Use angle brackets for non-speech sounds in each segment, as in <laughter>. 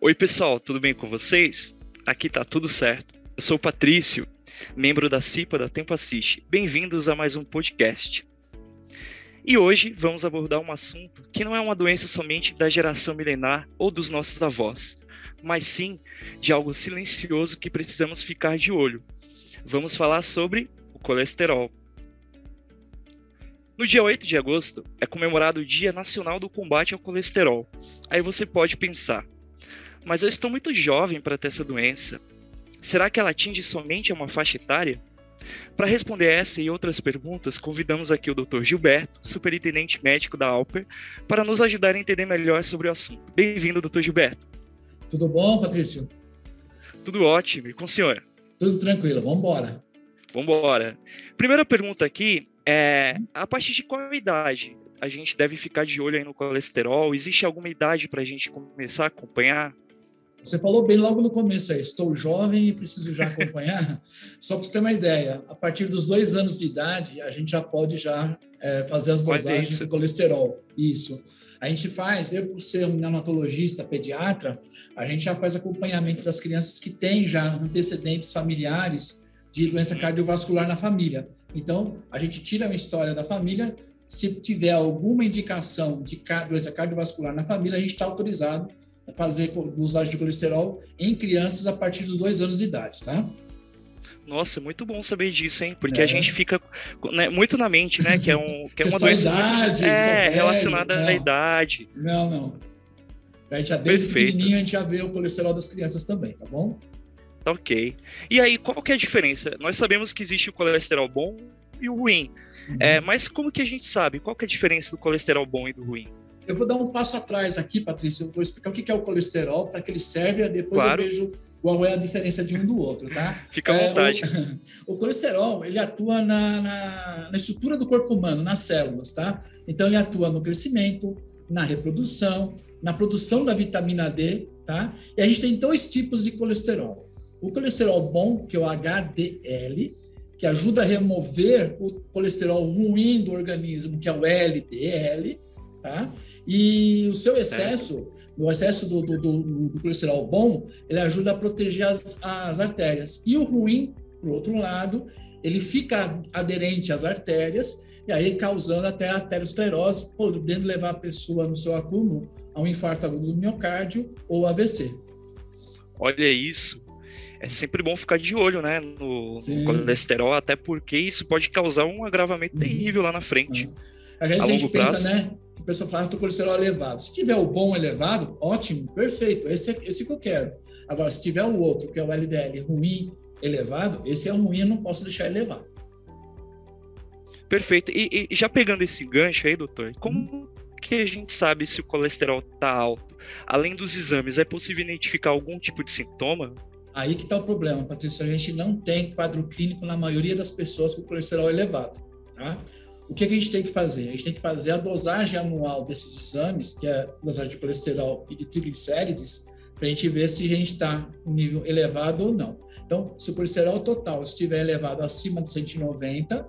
Oi, pessoal, tudo bem com vocês? Aqui tá tudo certo. Eu sou o Patrício, membro da CIPA da Tempo Assiste. Bem-vindos a mais um podcast. E hoje vamos abordar um assunto que não é uma doença somente da geração milenar ou dos nossos avós, mas sim de algo silencioso que precisamos ficar de olho. Vamos falar sobre o colesterol. No dia 8 de agosto é comemorado o Dia Nacional do Combate ao Colesterol. Aí você pode pensar, mas eu estou muito jovem para ter essa doença. Será que ela atinge somente uma faixa etária? Para responder essa e outras perguntas, convidamos aqui o Dr. Gilberto, superintendente médico da Alper, para nos ajudar a entender melhor sobre o assunto. Bem-vindo, Dr. Gilberto. Tudo bom, Patrício? Tudo ótimo. E com o senhor? Tudo tranquilo. Vamos embora. Vamos embora. Primeira pergunta aqui é, a partir de qual idade a gente deve ficar de olho aí no colesterol? Existe alguma idade para a gente começar a acompanhar? Você falou bem logo no começo aí, estou jovem e preciso já acompanhar. <laughs> Só para você ter uma ideia, a partir dos dois anos de idade, a gente já pode já é, fazer as dosagens do colesterol. Isso. A gente faz, eu por ser um neonatologista, pediatra, a gente já faz acompanhamento das crianças que têm já antecedentes familiares de doença uhum. cardiovascular na família. Então, a gente tira uma história da família. Se tiver alguma indicação de doença cardiovascular na família, a gente está autorizado a fazer usagem de colesterol em crianças a partir dos dois anos de idade, tá? Nossa, muito bom saber disso, hein? Porque é. a gente fica né, muito na mente, né? Que é, um, que é uma doença idade, é, relacionada não. à idade. Não, não. A gente já desde Perfeito. pequenininho a gente já vê o colesterol das crianças também, tá bom? Tá ok. E aí, qual que é a diferença? Nós sabemos que existe o colesterol bom e o ruim. Uhum. É, mas como que a gente sabe? Qual que é a diferença do colesterol bom e do ruim? Eu vou dar um passo atrás aqui, Patrícia. Eu vou explicar o que é o colesterol, para que ele serve, e depois claro. eu vejo qual é a diferença de um do outro, tá? <laughs> Fica à é, vontade. O, <laughs> o, colesterol, ele atua na, na, na, estrutura do corpo humano, nas células, tá? Então, ele atua no crescimento, na reprodução, na produção da vitamina D, tá? E a gente tem dois tipos de colesterol. O colesterol bom, que é o HDL, que ajuda a remover o colesterol ruim do organismo, que é o LDL, tá? E o seu excesso, o excesso do, do, do, do, colesterol bom, ele ajuda a proteger as, as artérias. E o ruim, por outro lado, ele fica aderente às artérias e aí causando até a arteriosclerose, podendo levar a pessoa no seu acúmulo a um infarto agudo do miocárdio ou AVC. Olha isso é sempre bom ficar de olho, né, no, no colesterol, até porque isso pode causar um agravamento uhum. terrível lá na frente. Uhum. Às vezes a, a gente pensa, prazo. né, o pessoal fala que o colesterol é elevado. Se tiver o bom elevado, ótimo, perfeito, esse é esse que eu quero. Agora, se tiver o outro, que é o LDL ruim, elevado, esse é ruim, eu não posso deixar elevado. Perfeito. E, e, já pegando esse gancho aí, doutor, como que a gente sabe se o colesterol está alto? Além dos exames, é possível identificar algum tipo de sintoma? Aí que está o problema, Patrícia. A gente não tem quadro clínico na maioria das pessoas com colesterol elevado. Tá? O que, que, a gente tem que fazer? A gente tem que fazer a dosagem anual desses exames, que é a dosagem de colesterol e de triglicérides, para a gente ver se a gente está um nível elevado ou não. Então, se o colesterol total estiver elevado acima de 190,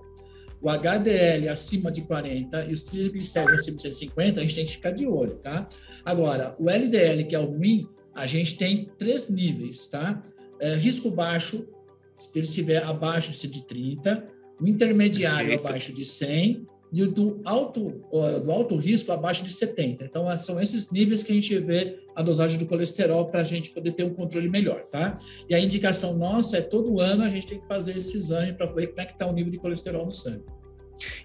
o HDL acima de 40 e os triglicéridos acima de 150, a gente tem que ficar de olho, tá? Agora, o LDL, que é o ruim, a gente tem três níveis, tá? é, risco baixo, se ele estiver abaixo de 130, o intermediário Perfeito. abaixo de 100 e o do alto, do alto risco abaixo de 70. Então, são esses níveis que a gente vê a dosagem do colesterol para a gente poder ter um controle melhor, tá? E a indicação nossa é todo ano a gente tem que fazer esse exame para ver como é que está o nível de colesterol no sangue.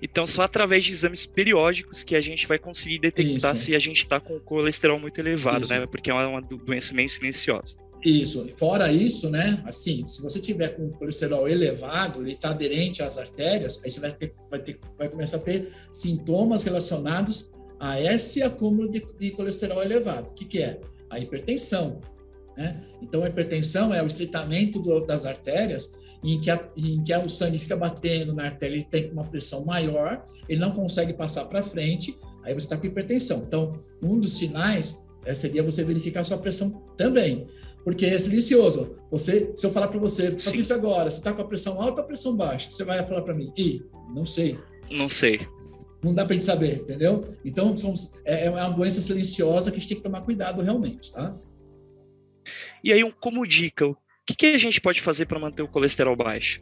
Então, só através de exames periódicos que a gente vai conseguir detectar Isso. se a gente está com o colesterol muito elevado, Isso. né? Porque é uma doença meio silenciosa. Isso. Fora isso, né? Assim, se você tiver com colesterol elevado, ele está aderente às artérias, aí você vai, ter, vai, ter, vai começar a ter sintomas relacionados a esse acúmulo de, de colesterol elevado. O que, que é? A hipertensão. Né? Então, a hipertensão é o estreitamento do, das artérias em que, a, em que o sangue fica batendo na artéria, ele tem uma pressão maior, ele não consegue passar para frente, aí você está com hipertensão. Então, um dos sinais é, seria você verificar a sua pressão também porque é silencioso. Você, se eu falar para você, Patrícia, agora, você está com a pressão alta ou a pressão baixa? Você vai falar para mim, e não sei. Não sei. Não dá para gente saber, entendeu? Então, somos, é, é uma doença silenciosa que a gente tem que tomar cuidado realmente, tá? E aí, como dica, o que, que a gente pode fazer para manter o colesterol baixo?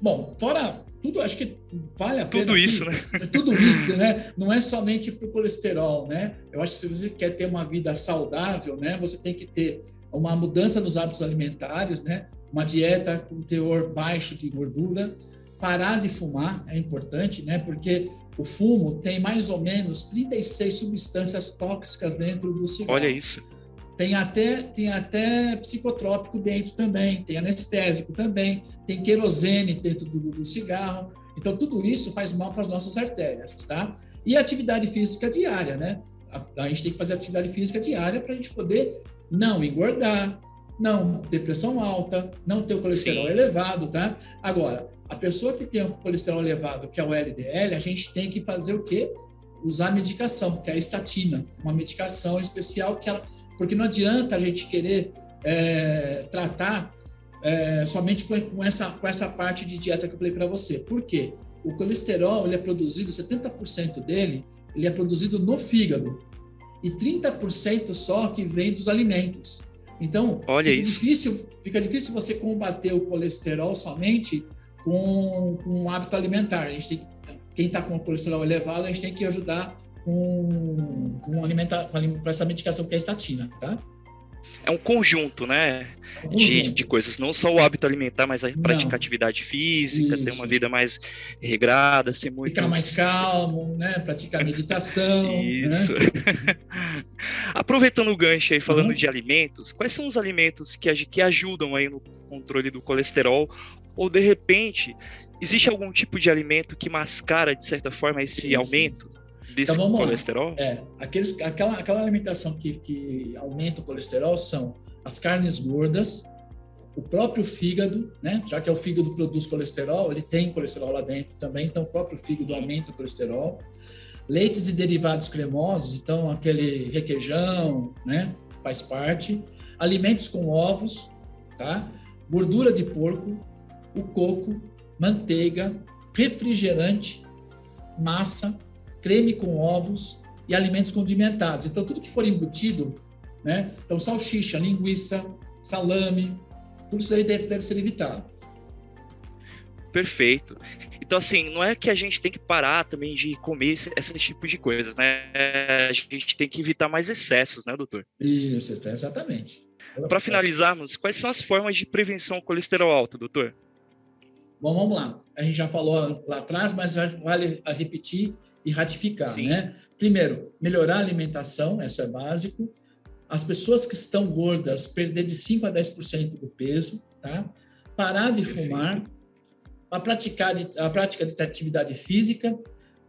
Bom, fora tudo, acho que vale a pena. Tudo isso, né? Tudo isso, né? Não é somente para o colesterol, né? Eu acho que se você quer ter uma vida saudável, né? Você tem que ter uma mudança nos hábitos alimentares, né? Uma dieta com teor baixo de gordura, parar de fumar é importante, né? Porque o fumo tem mais ou menos 36 substâncias tóxicas dentro do cigarro. Olha isso. Tem até, tem até psicotrópico dentro também, tem anestésico também, tem querosene dentro do, do cigarro. Então, tudo isso faz mal para as nossas artérias, tá? E atividade física diária, né? A, a gente tem que fazer atividade física diária para a gente poder não engordar, não ter pressão alta, não ter o colesterol Sim. elevado, tá? Agora, a pessoa que tem o colesterol elevado, que é o LDL, a gente tem que fazer o quê? Usar medicação, que é a estatina, uma medicação especial que ela porque não adianta a gente querer é, tratar é, somente com, com, essa, com essa parte de dieta que eu falei para você. Por quê? O colesterol ele é produzido, 70% dele, ele é produzido no fígado e 30% só que vem dos alimentos. Então, Olha fica, isso. Difícil, fica difícil você combater o colesterol somente com, com um hábito alimentar. A gente tem, quem está com o colesterol elevado, a gente tem que ajudar com, com, alimenta, com essa medicação que é a estatina, tá? É um conjunto, né? Um conjunto. De, de, coisas, não só o hábito alimentar, mas a praticar atividade física, Isso. ter uma vida mais regrada, ser muito. Ficar mais calmo, né? Praticar <laughs> meditação. Né? Isso. Né? <laughs> Aproveitando o gancho aí, falando uhum. de alimentos, quais são os alimentos que, que ajudam aí no controle do colesterol? Ou de repente, existe algum tipo de alimento que mascara, de certa forma, esse Isso. aumento? Então, vamos colesterol? Lá. É, aqueles, aquela, aquela alimentação que, que aumenta o colesterol são as carnes gordas, o próprio fígado, né? Já que é o fígado produz colesterol, ele tem colesterol lá dentro também, então o próprio fígado aumenta o colesterol. Leites e derivados cremosos, então aquele requeijão, né? Faz parte. Alimentos com ovos, tá? Gordura de porco, o coco, manteiga, refrigerante, massa, creme com ovos e alimentos condimentados. Então, tudo que for embutido, né? Então, salsicha, linguiça, salame, tudo isso aí deve, deve ser evitado. Perfeito. Então, assim, não é que a gente tem que parar também de comer esse, esse tipo de coisas, né? A gente tem que evitar mais excessos, né, doutor? Isso, exatamente. Para finalizarmos, quais são as formas de prevenção ao colesterol alto, doutor? Bom, vamos lá. A gente já falou lá atrás, mas vale repetir e ratificar, Sim. né? Primeiro, melhorar a alimentação, isso é básico. As pessoas que estão gordas, perder de 5 a 10% do peso, tá? Parar de fumar, a, praticar de, a prática de atividade física,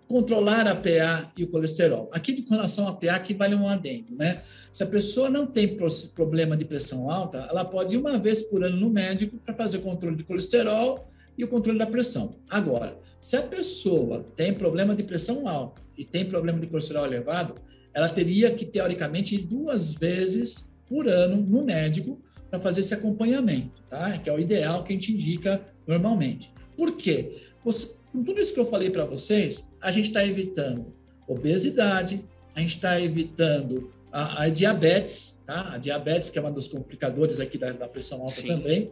controlar a PA e o colesterol. Aqui, com relação a PA, aqui vale um adendo, né? Se a pessoa não tem problema de pressão alta, ela pode ir uma vez por ano no médico para fazer controle de colesterol e o controle da pressão. Agora, se a pessoa tem problema de pressão alta e tem problema de colesterol elevado, ela teria que, teoricamente, ir duas vezes por ano no médico para fazer esse acompanhamento, tá? Que é o ideal que a gente indica normalmente. Por quê? Você, com tudo isso que eu falei para vocês, a gente está evitando obesidade, a gente está evitando a, a, diabetes, tá? A diabetes, que é um dos complicadores aqui da, da pressão alta Sim. também.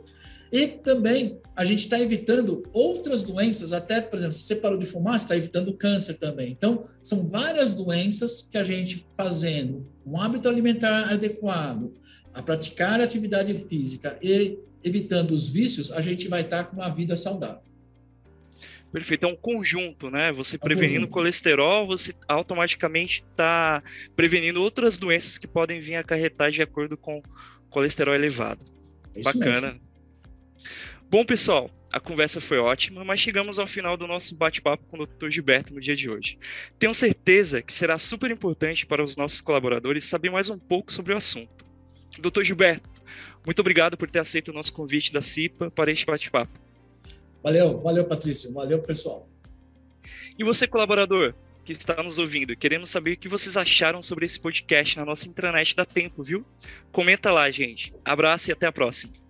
E também a gente está evitando outras doenças, até, por exemplo, se você parou de fumar, você está evitando câncer também. Então, são várias doenças que a gente fazendo um hábito alimentar adequado, a praticar atividade física e evitando os vícios, a gente vai estar tá com uma vida saudável. Perfeito, é um conjunto, né? Você é prevenindo colesterol, você automaticamente está prevenindo outras doenças que podem vir a acarretar de acordo com colesterol elevado. É Bacana. Mesmo. Bom, pessoal, a conversa foi ótima, mas chegamos ao final do nosso bate-papo com o Dr. Gilberto no dia de hoje. Tenho certeza que será super importante para os nossos colaboradores saber mais um pouco sobre o assunto. Dr. Gilberto, muito obrigado por ter aceito o nosso convite da CIPA para este bate-papo. Valeu, valeu, Patrício. Valeu, pessoal. E você, colaborador, que está nos ouvindo, queremos saber o que vocês acharam sobre esse podcast na nossa intranet da Tempo, viu? Comenta lá, gente. Abraço e até a próxima.